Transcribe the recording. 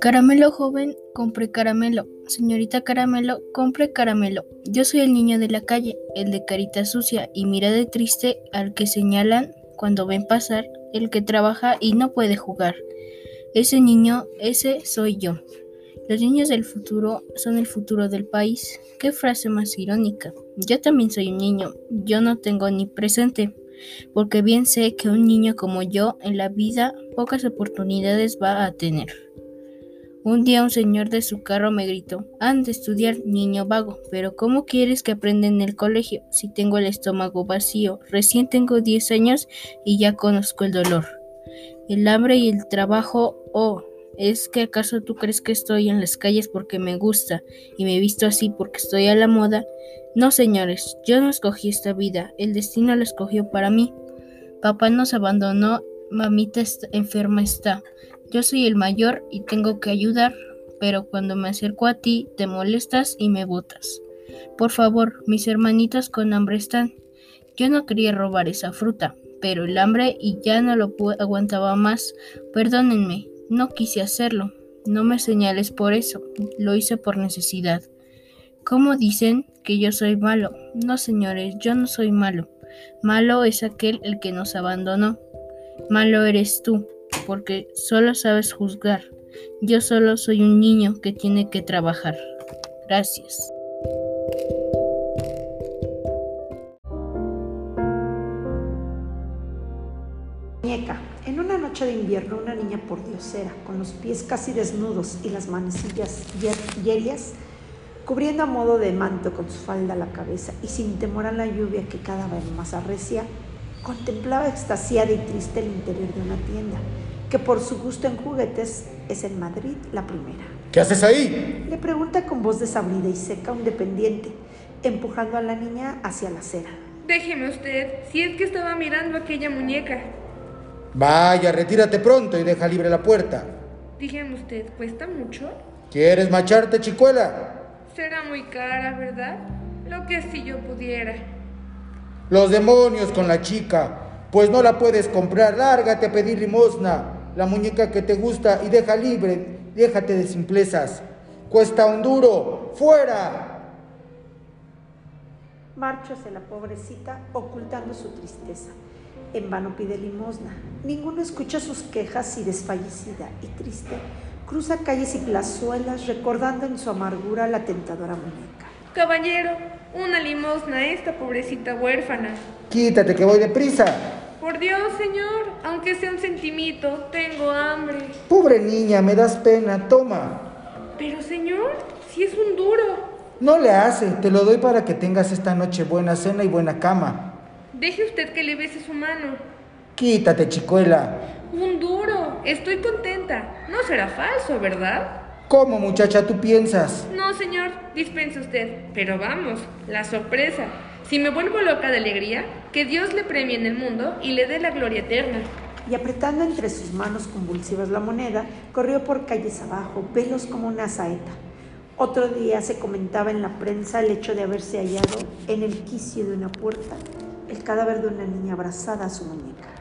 Caramelo joven, compre caramelo. Señorita Caramelo, compre caramelo. Yo soy el niño de la calle, el de carita sucia y mirada triste al que señalan cuando ven pasar, el que trabaja y no puede jugar. Ese niño, ese soy yo. Los niños del futuro son el futuro del país. Qué frase más irónica. Yo también soy un niño. Yo no tengo ni presente, porque bien sé que un niño como yo en la vida pocas oportunidades va a tener. Un día un señor de su carro me gritó, han de estudiar, niño vago, pero ¿cómo quieres que aprenda en el colegio si tengo el estómago vacío? Recién tengo 10 años y ya conozco el dolor. El hambre y el trabajo, oh, ¿es que acaso tú crees que estoy en las calles porque me gusta y me visto así porque estoy a la moda? No, señores, yo no escogí esta vida, el destino la escogió para mí. Papá nos abandonó, mamita enferma está. Yo soy el mayor y tengo que ayudar, pero cuando me acerco a ti te molestas y me botas. Por favor, mis hermanitas con hambre están. Yo no quería robar esa fruta, pero el hambre y ya no lo aguantaba más. Perdónenme, no quise hacerlo. No me señales por eso, lo hice por necesidad. ¿Cómo dicen que yo soy malo? No, señores, yo no soy malo. Malo es aquel el que nos abandonó. Malo eres tú porque solo sabes juzgar. Yo solo soy un niño que tiene que trabajar. Gracias. Muñeca. En una noche de invierno, una niña pordiosera, con los pies casi desnudos y las manecillas yelias, cubriendo a modo de manto con su falda la cabeza y sin temor a la lluvia que cada vez más arrecia, contemplaba extasiada y triste el interior de una tienda que por su gusto en juguetes es en Madrid la primera. ¿Qué haces ahí? Le pregunta con voz desabrida y seca un dependiente, empujando a la niña hacia la acera. Déjeme usted, si es que estaba mirando aquella muñeca. Vaya, retírate pronto y deja libre la puerta. Dígame usted, ¿cuesta mucho? ¿Quieres macharte, chicuela? Será muy cara, ¿verdad? Lo que si yo pudiera. Los demonios con la chica. Pues no la puedes comprar. Lárgate a pedir limosna la muñeca que te gusta y deja libre, déjate de simplezas. Cuesta un duro, fuera. Hacia la pobrecita ocultando su tristeza. En vano pide limosna. Ninguno escucha sus quejas y desfallecida y triste cruza calles y plazuelas recordando en su amargura la tentadora muñeca. Caballero, una limosna a esta pobrecita huérfana. Quítate que voy deprisa. Por Dios, señor, aunque sea un centimito, tengo hambre. Pobre niña, me das pena, toma. Pero, señor, si es un duro. No le hace, te lo doy para que tengas esta noche buena cena y buena cama. Deje usted que le bese su mano. Quítate, chicuela. Un duro, estoy contenta. No será falso, ¿verdad? ¿Cómo, muchacha, tú piensas? No, señor, dispense usted. Pero vamos, la sorpresa. Si me vuelvo loca de alegría, que Dios le premie en el mundo y le dé la gloria eterna. Y apretando entre sus manos convulsivas la moneda, corrió por calles abajo, pelos como una saeta. Otro día se comentaba en la prensa el hecho de haberse hallado en el quicio de una puerta el cadáver de una niña abrazada a su muñeca.